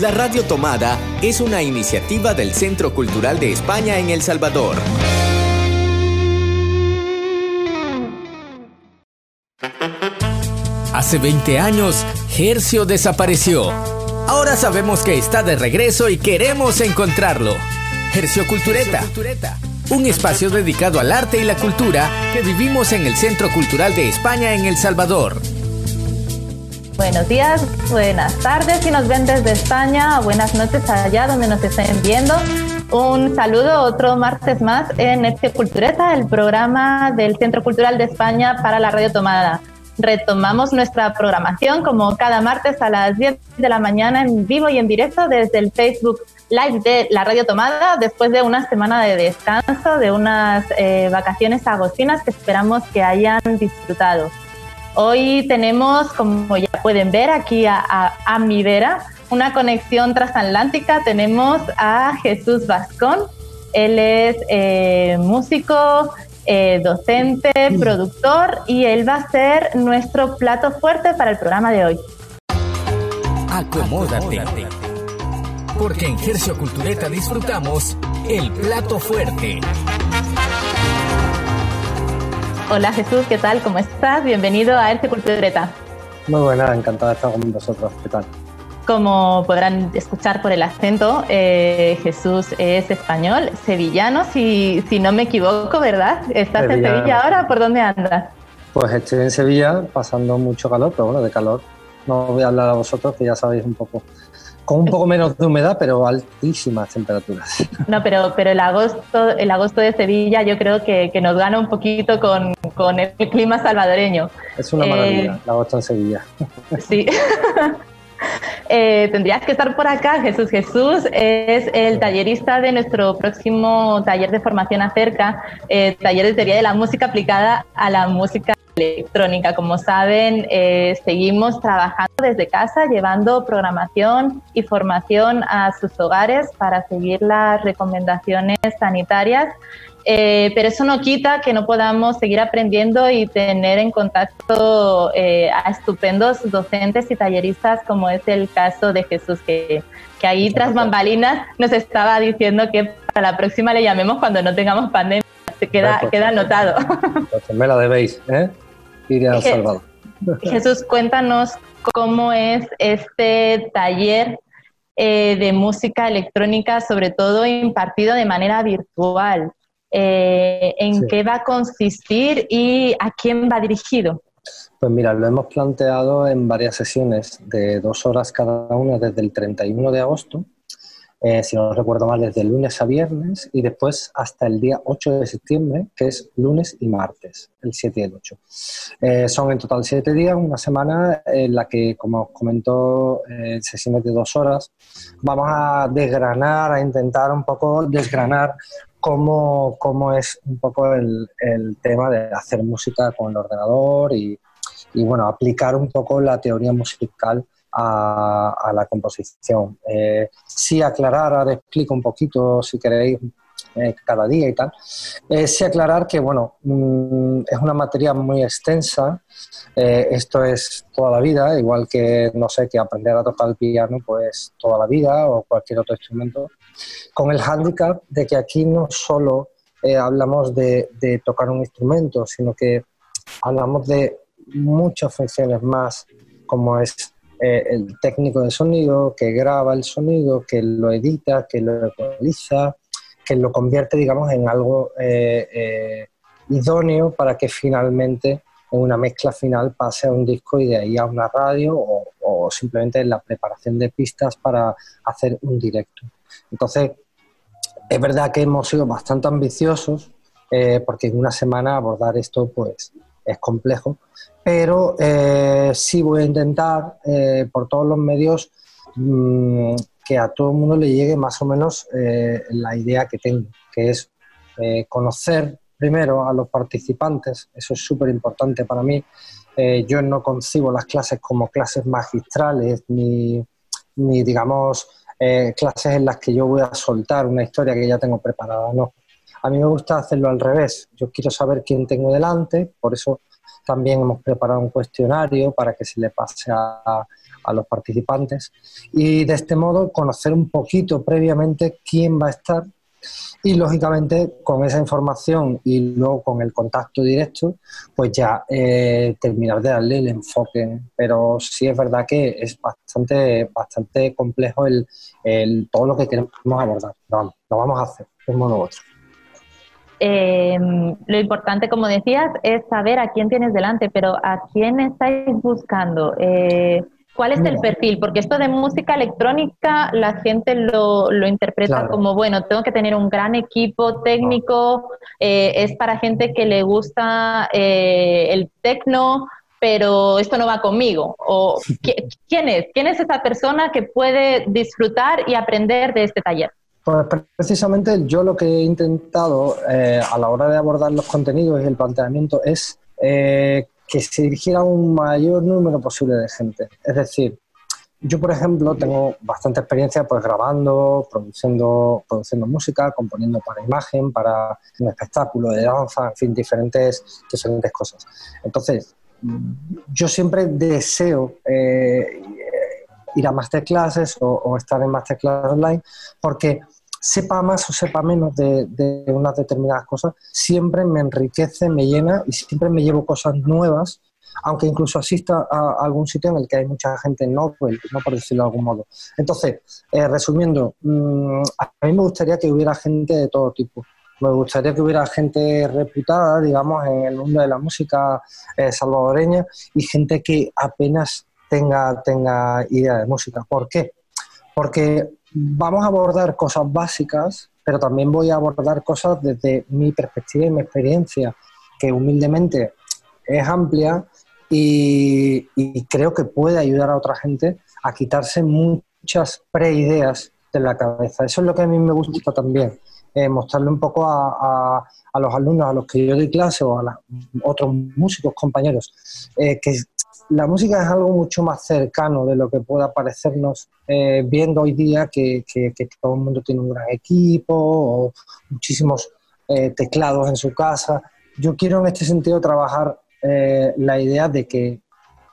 La Radio Tomada es una iniciativa del Centro Cultural de España en El Salvador. Hace 20 años, Hercio desapareció. Ahora sabemos que está de regreso y queremos encontrarlo. Hercio Cultureta. Un espacio dedicado al arte y la cultura que vivimos en el Centro Cultural de España en El Salvador. Buenos días, buenas tardes si nos ven desde España, buenas noches allá donde nos estén viendo. Un saludo otro martes más en este Cultureta, el programa del Centro Cultural de España para la Radio Tomada. Retomamos nuestra programación como cada martes a las 10 de la mañana en vivo y en directo desde el Facebook Live de la Radio Tomada después de una semana de descanso, de unas eh, vacaciones agostinas que esperamos que hayan disfrutado. Hoy tenemos, como ya pueden ver aquí a, mi vera, una conexión transatlántica. Tenemos a Jesús Vascón. Él es eh, músico, eh, docente, productor y él va a ser nuestro plato fuerte para el programa de hoy. Acomódate. Porque en Gercio Cultureta disfrutamos el plato fuerte. Hola Jesús, ¿qué tal? ¿Cómo estás? Bienvenido a Este Cultureta. Muy buena, encantado de estar con vosotros. ¿Qué tal? Como podrán escuchar por el acento, eh, Jesús es español, sevillano, si, si no me equivoco, ¿verdad? ¿Estás en Sevilla ahora? ¿Por dónde andas? Pues estoy en Sevilla pasando mucho calor, pero bueno, de calor no voy a hablar a vosotros, que ya sabéis un poco con un poco menos de humedad, pero altísimas temperaturas. No, pero, pero el, agosto, el agosto de Sevilla yo creo que, que nos gana un poquito con, con, el clima salvadoreño. Es una maravilla, eh, el agosto en Sevilla. Sí. Eh, tendrías que estar por acá, Jesús. Jesús es el tallerista de nuestro próximo taller de formación acerca, eh, taller de teoría de la música aplicada a la música electrónica. Como saben, eh, seguimos trabajando desde casa, llevando programación y formación a sus hogares para seguir las recomendaciones sanitarias. Eh, pero eso no quita que no podamos seguir aprendiendo y tener en contacto eh, a estupendos docentes y talleristas, como es el caso de Jesús, que, que ahí tras bambalinas nos estaba diciendo que para la próxima le llamemos cuando no tengamos pandemia. Se queda, queda anotado. Me la debéis, ¿eh? Jesús, cuéntanos cómo es este taller eh, de música electrónica, sobre todo impartido de manera virtual. Eh, ¿En qué va a consistir y a quién va dirigido? Pues mira, lo hemos planteado en varias sesiones de dos horas cada una desde el 31 de agosto eh, si no recuerdo mal, desde lunes a viernes y después hasta el día 8 de septiembre, que es lunes y martes, el 7 y el 8. Eh, son en total siete días, una semana en la que, como os comentó, eh, sesiones de dos horas, vamos a desgranar, a intentar un poco desgranar cómo, cómo es un poco el, el, tema de hacer música con el ordenador y, y bueno, aplicar un poco la teoría musical a, la composición. Eh, sí aclarar, ahora explico un poquito si queréis eh, cada día y tal, eh, sí aclarar que bueno, mm, es una materia muy extensa, eh, esto es toda la vida, igual que no sé, que aprender a tocar el piano pues toda la vida o cualquier otro instrumento, con el hándicap de que aquí no solo hablamos de, de tocar un instrumento, sino que hablamos de muchas funciones más, como es eh, el técnico de sonido que graba el sonido, que lo edita, que lo ecualiza, que lo convierte, digamos, en algo eh, eh, idóneo para que finalmente en una mezcla final pase a un disco y de ahí a una radio o, o simplemente en la preparación de pistas para hacer un directo. Entonces, es verdad que hemos sido bastante ambiciosos porque en una semana abordar esto pues es complejo, pero eh, sí voy a intentar eh, por todos los medios mm, que a todo el mundo le llegue más o menos eh, la idea que tengo, que es conocer primero a los participantes, eso es súper importante para mí. yo no concibo las clases como clases magistrales ni, ni digamos, clases en las que yo voy a soltar una historia que ya tengo preparada, no. A mí me gusta hacerlo al revés. Yo quiero saber quién tengo delante, por eso también hemos preparado un cuestionario para que se le pase a, a los participantes y de este modo conocer un poquito previamente quién va a estar y lógicamente con esa información y luego con el contacto directo, pues ya eh, terminar de darle el enfoque. Pero sí es verdad que es bastante, bastante complejo el, todo lo que queremos abordar. vamos, lo vamos a hacer un modo u otro. Eh, lo importante, como decías, es saber a quién tienes delante, pero a quién estáis buscando. Eh, ¿Cuál es el perfil? Porque esto de música electrónica la gente lo, interpreta como, bueno, tengo que tener un gran equipo técnico, eh, es para gente que le gusta el tecno, pero esto no va conmigo. O, ¿Quién es? ¿Quién es esa persona que puede disfrutar y aprender de este taller? Pues precisamente yo lo que he intentado eh, a la hora de abordar los contenidos y el planteamiento es que se dirigiera a un mayor número posible de gente. Es decir, yo, por ejemplo, tengo bastante experiencia pues grabando, produciendo, produciendo música, componiendo para imagen, para un espectáculo de danza, en fin, diferentes, diferentes cosas. Entonces, yo siempre deseo eh, ir a masterclasses o, o estar en masterclass online porque sepa más o sepa menos de, unas determinadas cosas, siempre me enriquece, me llena y siempre me llevo cosas nuevas, aunque incluso asista a algún sitio en el que hay mucha gente no, no por decirlo de algún modo. Entonces, eh, resumiendo, mm, a mí me gustaría que hubiera gente de todo tipo. Me gustaría que hubiera gente reputada, digamos, en el mundo de la música eh, salvadoreña y gente que apenas tenga, tenga idea de música. ¿Por qué? Porque vamos a abordar cosas básicas, pero también voy a abordar cosas desde mi perspectiva y mi experiencia, que humildemente es amplia y, creo que puede ayudar a otra gente a quitarse muchas preideas de la cabeza. Eso es lo que a mí me gusta también, eh, mostrarle un poco a, los alumnos a los que yo doy clase o a otros músicos, compañeros, eh, que la música es algo mucho más cercano de lo que pueda parecernos eh, viendo hoy día que, todo el mundo tiene un gran equipo o muchísimos teclados en su casa. Yo quiero en este sentido trabajar la idea de que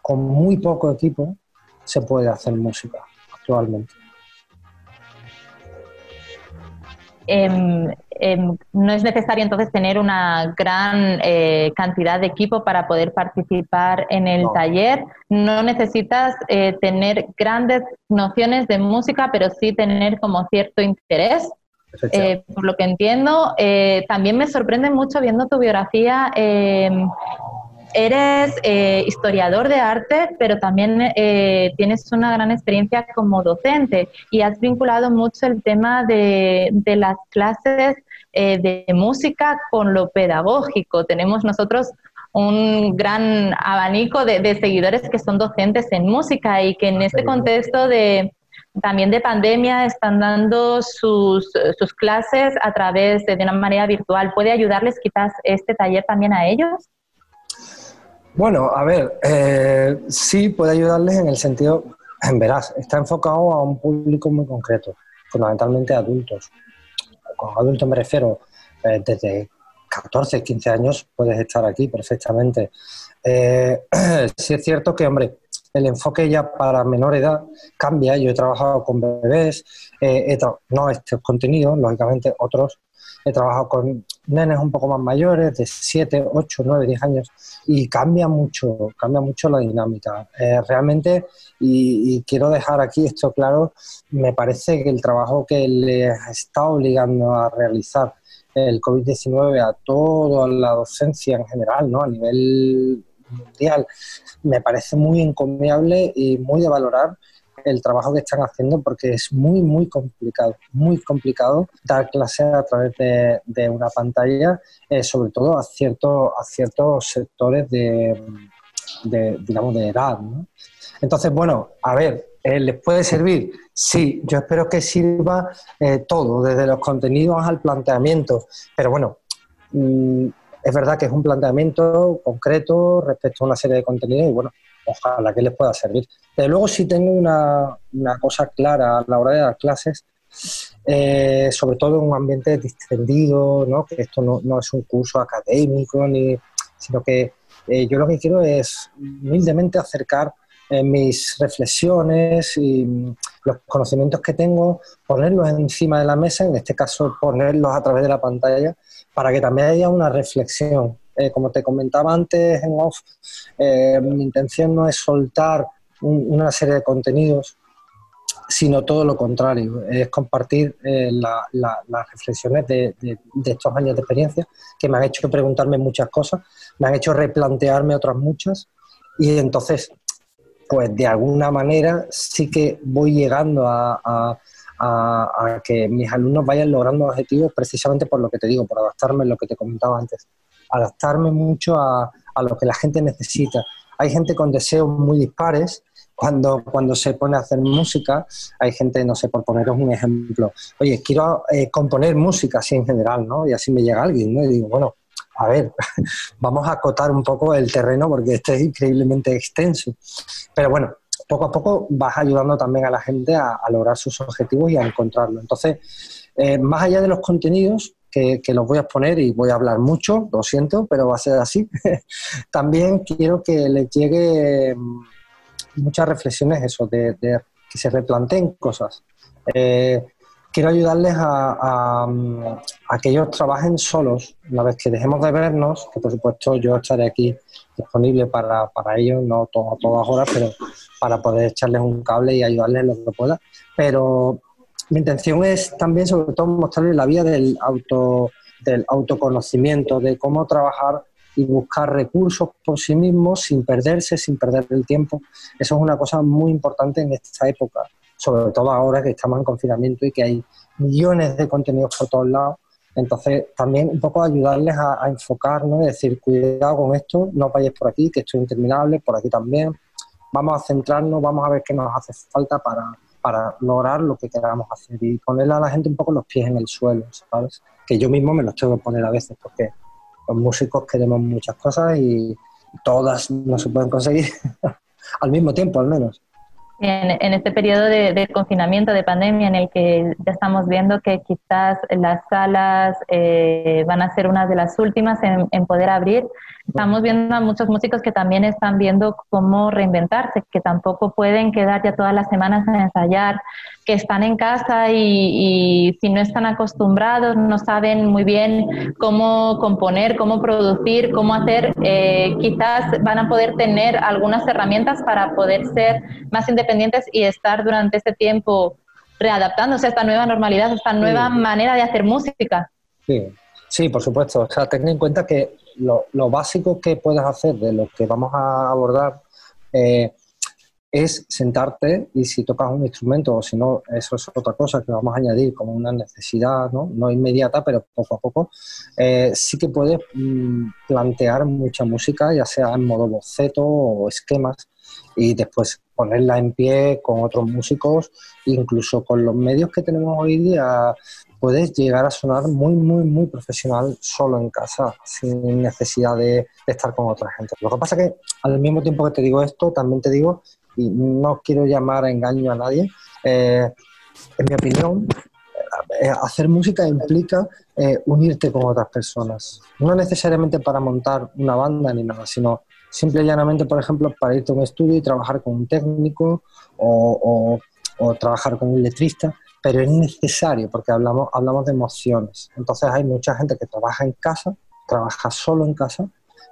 con muy poco equipo se puede hacer música actualmente. Em, em, no es necesario entonces tener una gran eh, cantidad de equipo para poder participar en el taller. No necesitas eh, tener grandes nociones de música, pero sí tener como cierto interés. Eh, por lo que entiendo, también me sorprende mucho viendo tu biografía em, eres eh, historiador de arte, pero también eh, tienes una gran experiencia como docente y has vinculado mucho el tema de, las clases eh, de música con lo pedagógico. Tenemos nosotros un gran abanico de, seguidores que son docentes en música y que en este contexto de también de pandemia están dando sus, sus clases a través de, de una manera virtual. ¿Puede ayudarles quizás este taller también a ellos? Bueno, a ver, eh, sí puede ayudarles en el sentido, en verás, está enfocado a un público muy concreto, fundamentalmente adultos. Con adultos me refiero eh, desde 14, 15 años puedes estar aquí perfectamente. Eh, sí es cierto que, hombre, el enfoque ya para menor edad cambia. Yo he trabajado con bebés, eh, no estos contenidos, lógicamente otros he trabajado con nenes un poco más mayores, de 7, 8, 9, 10 años, y cambia mucho, cambia mucho la dinámica. Eh, realmente, y, quiero dejar aquí esto claro, me parece que el trabajo que les está obligando a realizar el COVID-19 a toda la docencia en general, ¿no? a nivel mundial, me parece muy encomiable y muy de valorar el trabajo que están haciendo porque es muy, muy complicado, muy complicado dar clases a través de, una pantalla, eh, sobre todo a, cierto, a ciertos sectores de, digamos, de edad. Entonces, bueno, a ver, eh, ¿les puede servir? Sí, yo espero que sirva eh, todo, desde los contenidos al planteamiento, pero bueno, mm, es verdad que es un planteamiento concreto respecto a una serie de contenidos y bueno, ojalá que les pueda servir. Pero luego sí tengo una, cosa clara a la hora de dar clases, eh, sobre todo en un ambiente distendido, ¿no? que esto no, es un curso académico, ni, sino que eh, yo lo que quiero es humildemente acercar eh, mis reflexiones y mm, los conocimientos que tengo, ponerlos encima de la mesa, en este caso ponerlos a través de la pantalla, para que también haya una reflexión. Eh, como te comentaba antes en off, mi intención no es soltar una serie de contenidos sino todo lo contrario, es compartir eh, las reflexiones de, estos años de experiencia que me han hecho preguntarme muchas cosas, me han hecho replantearme otras muchas y entonces, pues de alguna manera sí que voy llegando a, que mis alumnos vayan logrando objetivos precisamente por lo que te digo, por adaptarme a lo que te comentaba antes, adaptarme mucho a lo que la gente necesita. Hay gente con deseos muy dispares cuando, cuando se pone a hacer música, hay gente, no sé, por poneros un ejemplo, oye, quiero eh, componer música así en general, ¿no? Y así me llega alguien, ¿no? Y digo, bueno, a ver, vamos a acotar un poco el terreno porque este es increíblemente extenso. Pero bueno, poco a poco vas ayudando también a la gente a, lograr sus objetivos y a encontrarlo. Entonces, eh, más allá de los contenidos, que, que, los voy a exponer y voy a hablar mucho, lo siento, pero va a ser así, también quiero que les llegue muchas reflexiones eso, de, que se replanteen cosas. Eh, quiero ayudarles a, que ellos trabajen solos una vez que dejemos de vernos, que por supuesto yo estaré aquí disponible para, ellos, no a todas horas, pero para poder echarles un cable y ayudarles lo que pueda. Pero mi intención es también, sobre todo, mostrarles la vía del, auto, del autoconocimiento, de cómo trabajar y buscar recursos por sí mismos sin perderse, sin perder el tiempo. Eso es una cosa muy importante en esta época, sobre todo ahora que estamos en confinamiento y que hay millones de contenidos por todos lados. Entonces, también un poco ayudarles a, enfocarnos y decir, cuidado con esto, no vayáis por aquí, que esto es interminable, por aquí también. Vamos a centrarnos, vamos a ver qué nos hace falta para, para lograr lo que queramos hacer y ponerle a la gente un poco los pies en el suelo, ¿sabes? Que yo mismo me los tengo que poner a veces porque los músicos queremos muchas cosas y todas no se pueden conseguir al mismo tiempo, al menos. En, este periodo de, confinamiento, de pandemia, en el que ya estamos viendo que quizás las salas eh, van a ser una de las últimas en poder abrir, Estamos viendo a muchos músicos que también están viendo cómo reinventarse, que tampoco pueden quedar ya todas las semanas a ensayar, que están en casa y, si no están acostumbrados, no saben muy bien cómo componer, cómo producir, cómo hacer, eh, quizás van a poder tener algunas herramientas para poder ser más independientes y estar durante este tiempo readaptándose a esta nueva normalidad, a esta nueva manera de hacer música. Sí, sí, por supuesto. O sea, ten en cuenta que lo, básico que puedes hacer de lo que vamos a abordar eh, es sentarte y si tocas un instrumento o si no, eso es otra cosa que vamos a añadir como una necesidad, no, inmediata, pero poco a poco, eh, sí que puedes mm, plantear mucha música, ya sea en modo boceto o esquemas, y después ponerla en pie con otros músicos, incluso con los medios que tenemos hoy día puedes llegar a sonar muy, muy, muy profesional solo en casa, sin necesidad de, estar con otra gente. Lo que pasa que al mismo tiempo que te digo esto, también te digo, y no quiero llamar a engaño a nadie, eh, en mi opinión, eh, hacer música implica eh, unirte con otras personas. No necesariamente para montar una banda ni nada, sino simple y llanamente, por ejemplo, para irte a un estudio y trabajar con un técnico o, trabajar con un letrista pero es necesario porque hablamos, hablamos de emociones. Entonces hay mucha gente que trabaja en casa, trabaja solo en casa,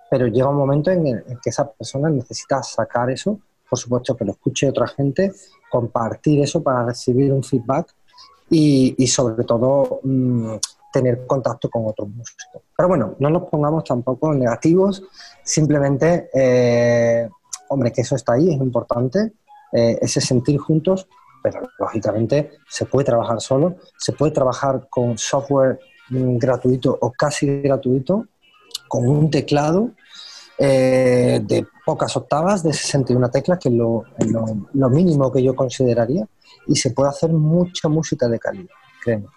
pero llega un momento en, el, que esa persona necesita sacar eso, por supuesto que lo escuche otra gente, compartir eso para recibir un feedback y, sobre todo mm, tener contacto con otros músicos. Pero bueno, no nos pongamos tampoco negativos, simplemente, eh, hombre, que eso está ahí, es importante, eh, ese sentir juntos, pero lógicamente se puede trabajar solo, se puede trabajar con software mm, gratuito o casi gratuito, con un teclado eh, de pocas octavas, de 61 teclas, que es lo, mínimo que yo consideraría, y se puede hacer mucha música de calidad, créeme.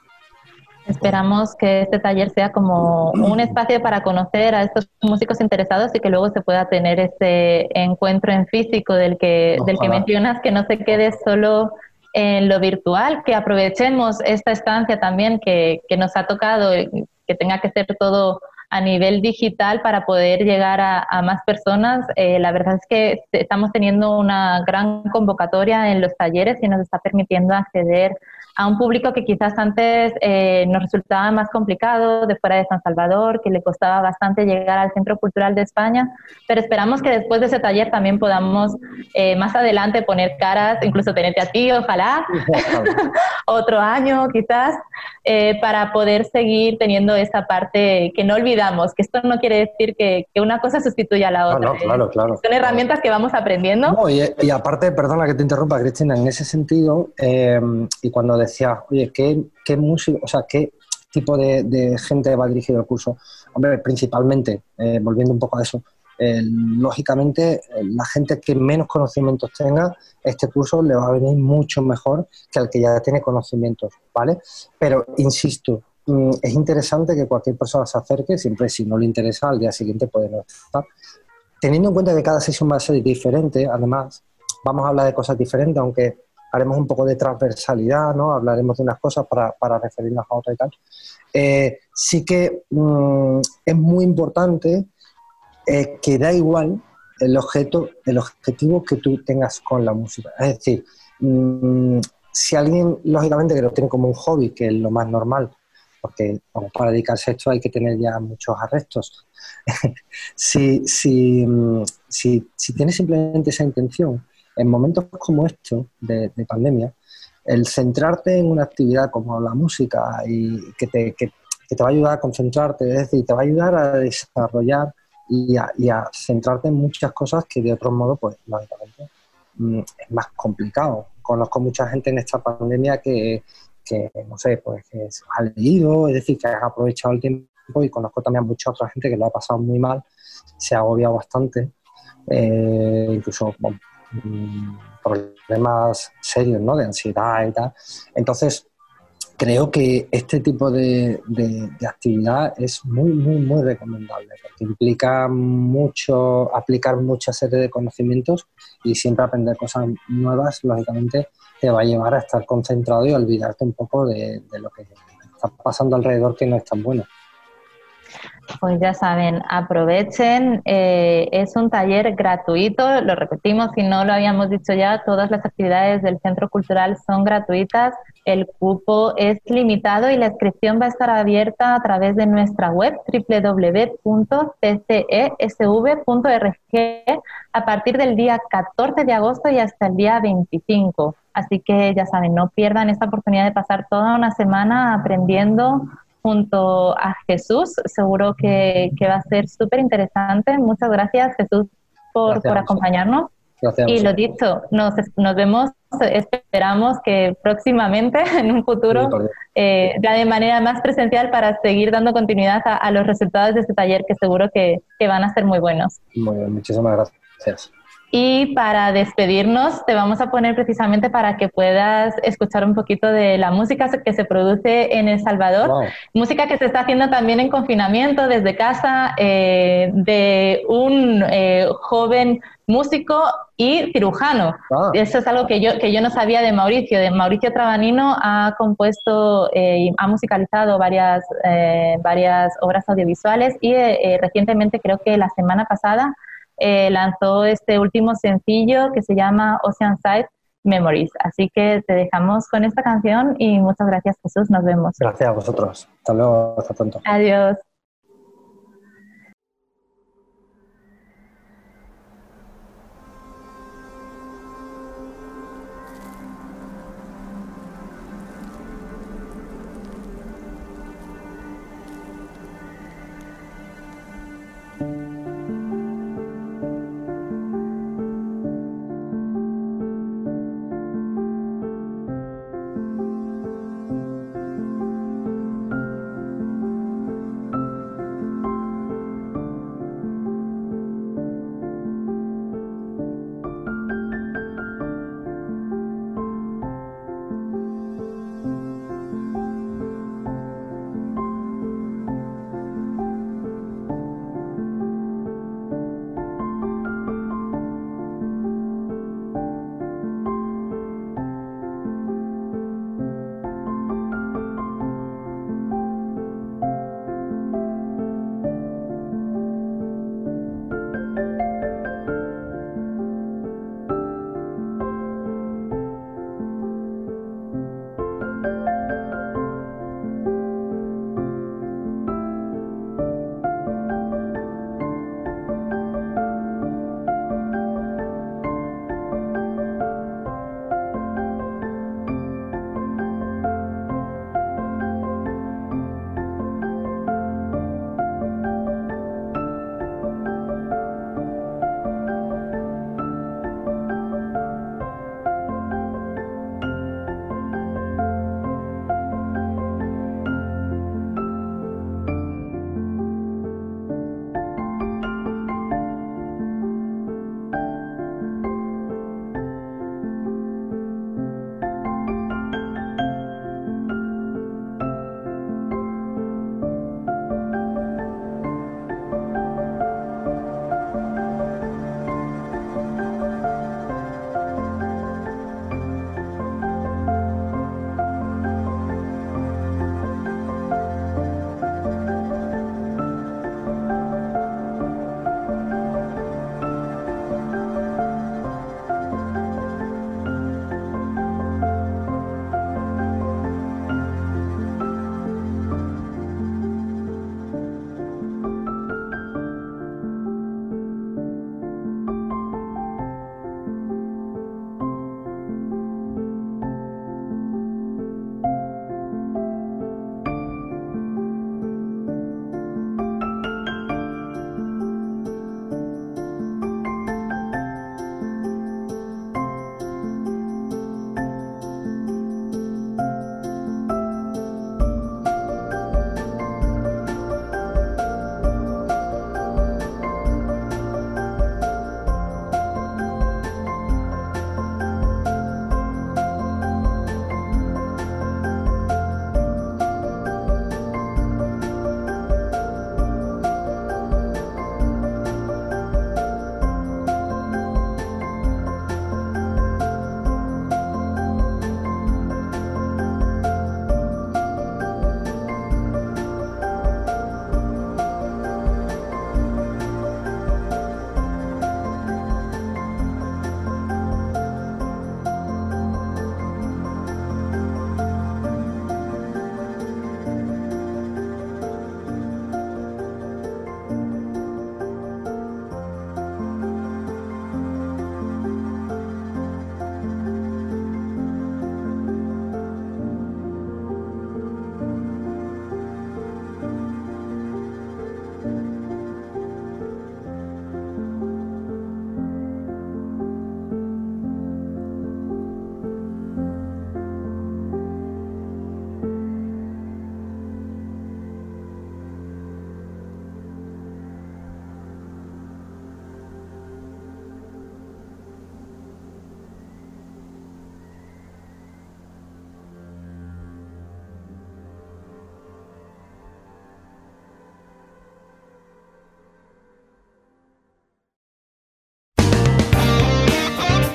Esperamos que este taller sea como un espacio para conocer a estos músicos interesados y que luego se pueda tener ese encuentro en físico del que, del que mencionas, que no se quede solo en lo virtual, que aprovechemos esta estancia también que, que nos ha tocado, que tenga que ser todo a nivel digital para poder llegar a, más personas. Eh, la verdad es que estamos teniendo una gran convocatoria en los talleres y nos está permitiendo acceder a un público que quizás antes eh, nos resultaba más complicado de fuera de San Salvador, que le costaba bastante llegar al Centro Cultural de España, pero esperamos que después de ese taller también podamos eh, más adelante poner caras, incluso tenerte a ti, ojalá, otro año quizás, eh, para poder seguir teniendo esa parte que no olvidamos, que esto no quiere decir que, que una cosa sustituya a la otra. No, claro, claro. Son herramientas que vamos aprendiendo. y, y, aparte, perdona que te interrumpa, Cristina, en ese sentido, y cuando decía, oye, ¿qué, qué música, o sea, qué tipo de, gente va dirigido el curso? Hombre, principalmente, eh, volviendo un poco a eso, eh, lógicamente eh, la gente que menos conocimientos tenga, este curso le va a venir mucho mejor que al que ya tiene conocimientos, ¿vale? Pero, insisto, mm, es interesante que cualquier persona se acerque, siempre si no le interesa, al día siguiente puede no estar. Teniendo en cuenta que cada sesión va a ser diferente, además, vamos a hablar de cosas diferentes, aunque haremos un poco de transversalidad, ¿no? Hablaremos de unas cosas para, para referirnos a otras y tal. Eh, sí que mm, es muy importante eh, que da igual el objeto, el objetivo que tú tengas con la música. Es decir, mm, si alguien, lógicamente, que lo tiene como un hobby, que es lo más normal, porque para dedicarse a esto hay que tener ya muchos arrestos. si, si, mm, si, tienes simplemente esa intención en momentos como estos de, pandemia, el centrarte en una actividad como la música y que te, que, te va a ayudar a concentrarte, es decir, te va a ayudar a desarrollar y a, centrarte en muchas cosas que de otro modo, pues, lógicamente, mm, es más complicado. Conozco mucha gente en esta pandemia que, que no sé, pues que ha leído, es decir, que ha aprovechado el tiempo y conozco también a mucha otra gente que lo ha pasado muy mal, se ha agobiado bastante, eh, incluso Mm, problemas serios, ¿no? De ansiedad y tal. Entonces, creo que este tipo de, actividad es muy, muy, muy recomendable porque implica mucho, aplicar mucha serie de conocimientos y siempre aprender cosas nuevas, lógicamente, te va a llevar a estar concentrado y olvidarte un poco de, lo que está pasando alrededor que no es tan bueno. Pues ya saben, aprovechen. Eh, es un taller gratuito, lo repetimos, si no lo habíamos dicho ya, todas las actividades del Centro Cultural son gratuitas. El cupo es limitado y la inscripción va a estar abierta a través de nuestra web www.tcesv.org a partir del día 14 de agosto y hasta el día 25. Así que ya saben, no pierdan esta oportunidad de pasar toda una semana aprendiendo junto a Jesús. Seguro que, va a ser súper interesante. Muchas gracias, Jesús, por, acompañarnos. Y lo dicho, nos, nos vemos, esperamos que próximamente, en un futuro, eh, ya de manera más presencial para seguir dando continuidad a, los resultados de este taller que seguro que, que van a ser muy buenos. Muy bien, muchísimas gracias. Y para despedirnos, te vamos a poner precisamente para que puedas escuchar un poquito de la música que se produce en El Salvador. Música que se está haciendo también en confinamiento desde casa, eh, de un eh, joven músico y cirujano. Ah. Eso es algo que yo, que yo no sabía de Mauricio. De Mauricio Trabanino ha compuesto eh, y ha musicalizado varias, varias obras audiovisuales y recientemente, creo que la semana pasada, eh, lanzó este último sencillo que se llama Ocean Side Memories. Así que te dejamos con esta canción y muchas gracias Jesús, nos vemos. Gracias a vosotros. Hasta luego, hasta pronto. Adiós.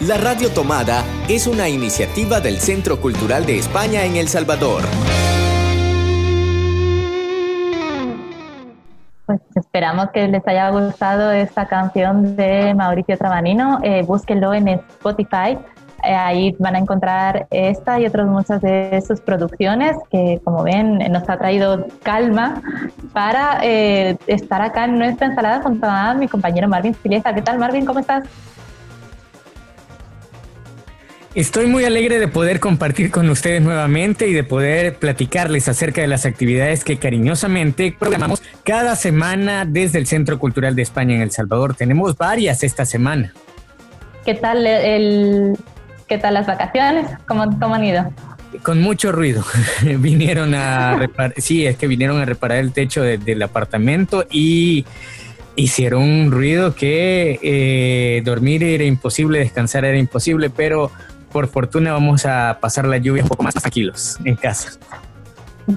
La Radio Tomada es una iniciativa del Centro Cultural de España en El Salvador. Pues esperamos que les haya gustado esta canción de Mauricio Tramanino. Eh, búsquenlo en Spotify. Eh, ahí van a encontrar esta y otras muchas de sus producciones que, como ven, nos ha traído calma para eh, estar acá en nuestra ensalada junto a mi compañero Marvin Silieza. ¿Qué tal, Marvin? ¿Cómo estás? Estoy muy alegre de poder compartir con ustedes nuevamente y de poder platicarles acerca de las actividades que cariñosamente programamos cada semana desde el Centro Cultural de España en El Salvador. Tenemos varias esta semana. ¿Qué tal el, qué tal las vacaciones? ¿Cómo, cómo han ido? Con mucho ruido. vinieron a reparar, sí, es que vinieron a reparar el techo del apartamento y hicieron un ruido que eh, dormir era imposible, descansar era imposible, pero por fortuna vamos a pasar la lluvia un poco más tranquilos en casa.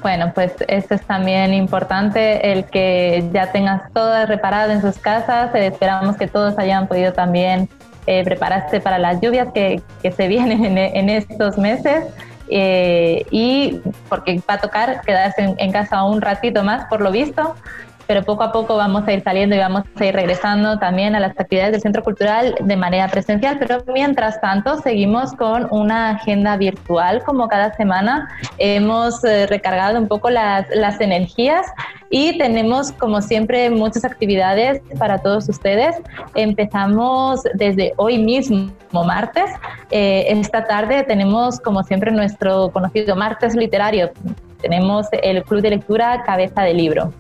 Bueno, pues eso es también importante, el que ya tengas todo reparado en sus casas. Eh, esperamos que todos hayan podido también eh, prepararse para las lluvias que, que se vienen en, estos meses. Eh, y porque va a tocar quedarse en, casa un ratito más, por lo visto, pero poco a poco vamos a ir saliendo y vamos a ir regresando también a las actividades del Centro Cultural de manera presencial, pero mientras tanto seguimos con una agenda virtual como cada semana. Hemos eh, recargado un poco las, las energías y tenemos como siempre muchas actividades para todos ustedes. Empezamos desde hoy mismo, martes. Eh, esta tarde tenemos como siempre nuestro conocido martes literario. Tenemos el Club de Lectura Cabeza de Libro.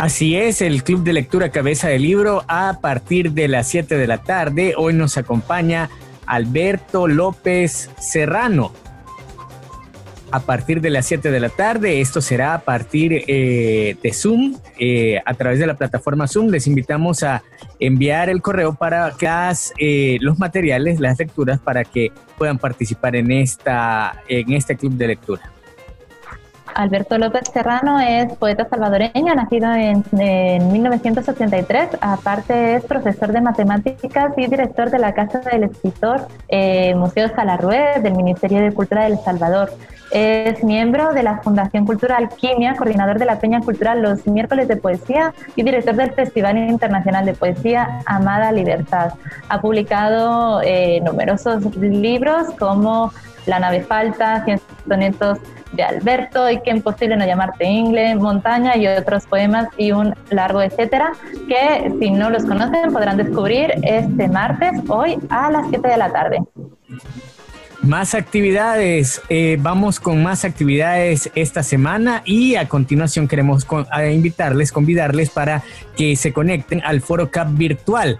Así es, el Club de Lectura Cabeza de Libro a partir de las 7 de la tarde. Hoy nos acompaña Alberto López Serrano. A partir de las 7 de la tarde, esto será a partir eh, de Zoom, eh, a través de la plataforma Zoom. Les invitamos a enviar el correo para las, eh, los materiales, las lecturas, para que puedan participar en, esta, en este club de lectura. Alberto López Serrano es poeta salvadoreño, nacido en, 1983. Aparte es profesor de matemáticas y director de la Casa del Escritor, eh, Museo Salarrué, del Ministerio de Cultura del Salvador. Es miembro de la Fundación Cultural Quimia, coordinador de la Peña Cultural Los Miércoles de Poesía y director del Festival Internacional de Poesía Amada Libertad. Ha publicado eh, numerosos libros como La nave falta, Cien sonetos de Alberto y que imposible no llamarte Ingle, Montaña y otros poemas y un largo etcétera que si no los conocen podrán descubrir este martes hoy a las 7 de la tarde. Más actividades, eh, vamos con más actividades esta semana y a continuación queremos invitarles, convidarles para que se conecten al Foro CAP virtual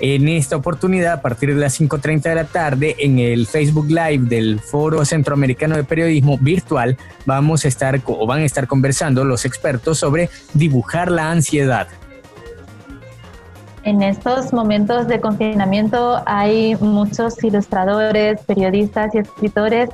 en esta oportunidad, a partir de las 5.30 de la tarde, en el Facebook Live del Foro Centroamericano de Periodismo Virtual, vamos a estar o van a estar conversando los expertos sobre dibujar la ansiedad. En estos momentos de confinamiento hay muchos ilustradores, periodistas y escritores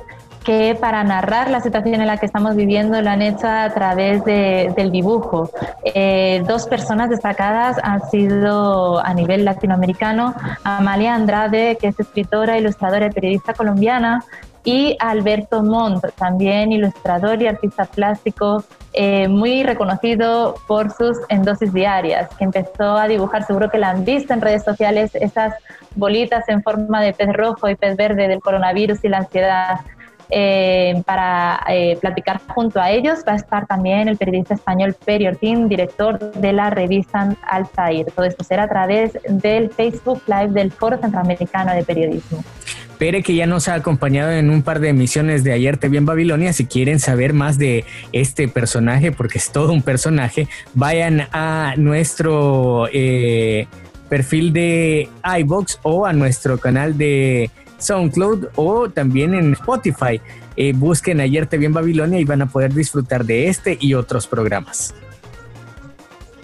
que para narrar la situación en la que estamos viviendo lo han hecho a través del dibujo. Eh, dos personas destacadas han sido a nivel latinoamericano, Amalia Andrade, que es escritora, ilustradora y periodista colombiana, y Alberto Montt, también ilustrador y artista plástico, eh, muy reconocido por sus endosis diarias, que empezó a dibujar, seguro que la han visto en redes sociales, esas bolitas en forma de pez rojo y pez verde del coronavirus y la ansiedad. Eh, para eh, platicar junto a ellos va a estar también el periodista español Peri Ortín, director de la revista Altair. Todo esto será a través del Facebook Live del Foro Centroamericano de Periodismo. Pere que ya nos ha acompañado en un par de emisiones de Ayer Te Vi en Babilonia. Si quieren saber más de este personaje, porque es todo un personaje, vayan a nuestro eh, perfil de iBox o a nuestro canal de SoundCloud o también en Spotify. Eh, busquen Ayer Te Vi en Babilonia y van a poder disfrutar de este y otros programas.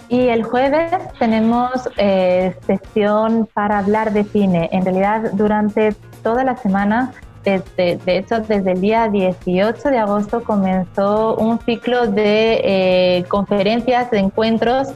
Y el jueves tenemos eh, sesión para hablar de cine. En realidad, durante toda la semana, desde, de hecho, desde el día 18 de agosto comenzó un ciclo de eh, conferencias, de encuentros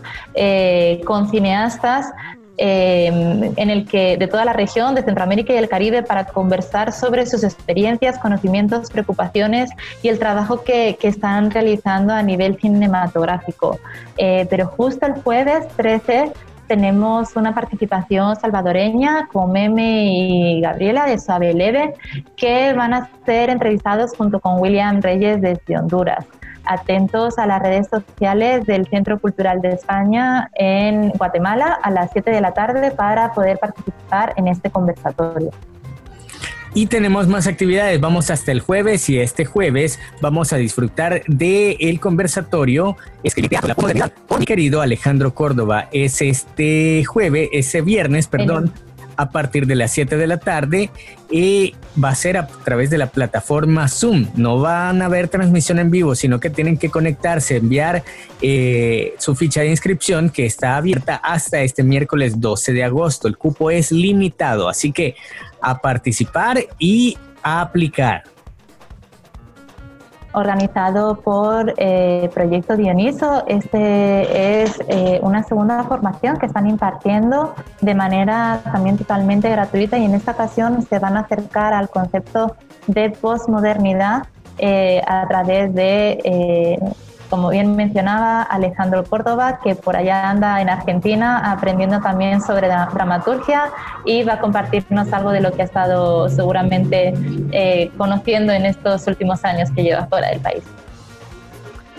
con cineastas Em, en el que de toda la región de Centroamérica y el Caribe para conversar sobre sus experiencias, conocimientos, preocupaciones y el trabajo que, que están realizando a nivel cinematográfico. Eh, pero justo el jueves 13 tenemos una participación salvadoreña con Meme y Gabriela de Suave Leve, que van a ser entrevistados junto con William Reyes desde Honduras atentos a las redes sociales del Centro Cultural de España en Guatemala a las 7 de la tarde para poder participar en este conversatorio. Y tenemos más actividades, vamos hasta el jueves y este jueves vamos a disfrutar del el conversatorio con mi querido Alejandro Córdoba. Es este jueves, ese viernes, perdón a partir de las 7 de la tarde y va a ser a través de la plataforma Zoom. No van a haber transmisión en vivo, sino que tienen que conectarse, enviar eh, su ficha de inscripción que está abierta hasta este miércoles 12 de agosto. El cupo es limitado, así que a participar y a aplicar organizado por eh, Proyecto Dioniso. Este es eh, una segunda formación que están impartiendo de manera también totalmente gratuita y en esta ocasión se van a acercar al concepto de posmodernidad eh, a través de como bien mencionaba Alejandro Córdoba, que por allá anda en Argentina aprendiendo también sobre dramaturgia y va a compartirnos algo de lo que ha estado seguramente eh, conociendo en estos últimos años que lleva fuera del país.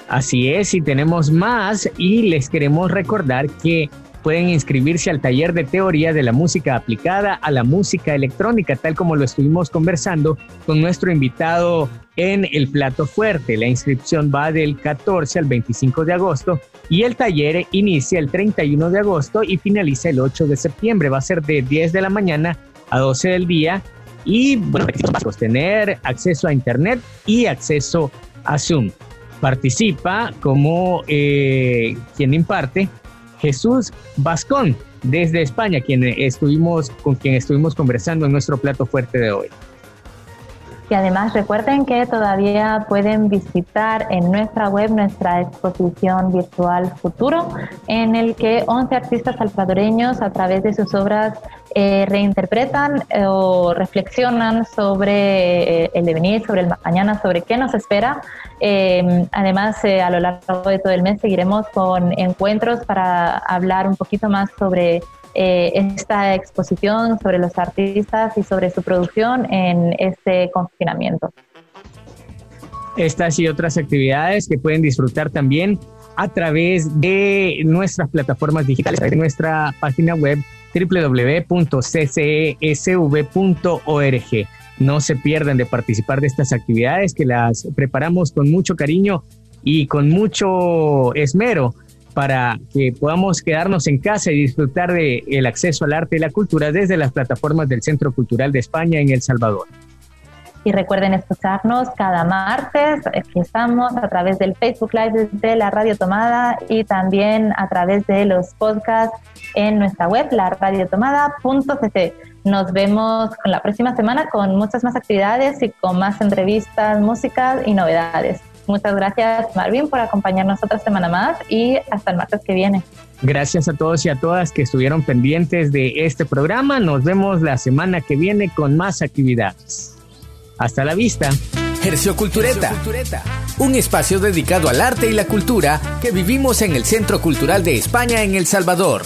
Así es, y tenemos más y les queremos recordar que pueden inscribirse al taller de teoría de la música aplicada a la música electrónica, tal como lo estuvimos conversando con nuestro invitado en el plato fuerte. La inscripción va del 14 al 25 de agosto y el taller inicia el 31 de agosto y finaliza el 8 de septiembre. Va a ser de 10 de la mañana a 12 del día y, bueno, básicos, tener acceso a Internet y acceso a Zoom. Participa como eh, quien imparte Jesús Vascón desde España, quien estuvimos, con quien estuvimos conversando en nuestro plato fuerte de hoy. Y además recuerden que todavía pueden visitar en nuestra web nuestra exposición virtual Futuro, en el que 11 artistas salvadoreños a través de sus obras eh, reinterpretan eh, o reflexionan sobre eh, el devenir, sobre el mañana, sobre qué nos espera. además, a lo largo de todo el mes seguiremos con encuentros para hablar un poquito más sobre eh, esta exposición sobre los artistas y sobre su producción en este confinamiento. Estas y otras actividades que pueden disfrutar también a través de nuestras plataformas digitales, nuestra página web www.ccesv.org. No se pierdan de participar de estas actividades que las preparamos con mucho cariño y con mucho esmero para que podamos quedarnos en casa y disfrutar del el acceso al arte y la cultura desde las plataformas del Centro Cultural de España en El Salvador. Y recuerden escucharnos cada martes, aquí estamos a través del Facebook Live de la Radio Tomada y también a través de los podcasts en nuestra web, la radiotomada.cc. Nos vemos la próxima semana con muchas más actividades y con más entrevistas, música y novedades. Muchas gracias, Marvin, por acompañarnos otra semana más y hasta el martes que viene. Gracias a todos y a todas que estuvieron pendientes de este programa. Nos vemos la semana que viene con más actividades. Hasta la vista. Hercio Cultureta, un espacio dedicado al arte y la cultura que vivimos en el Centro Cultural de España en El Salvador.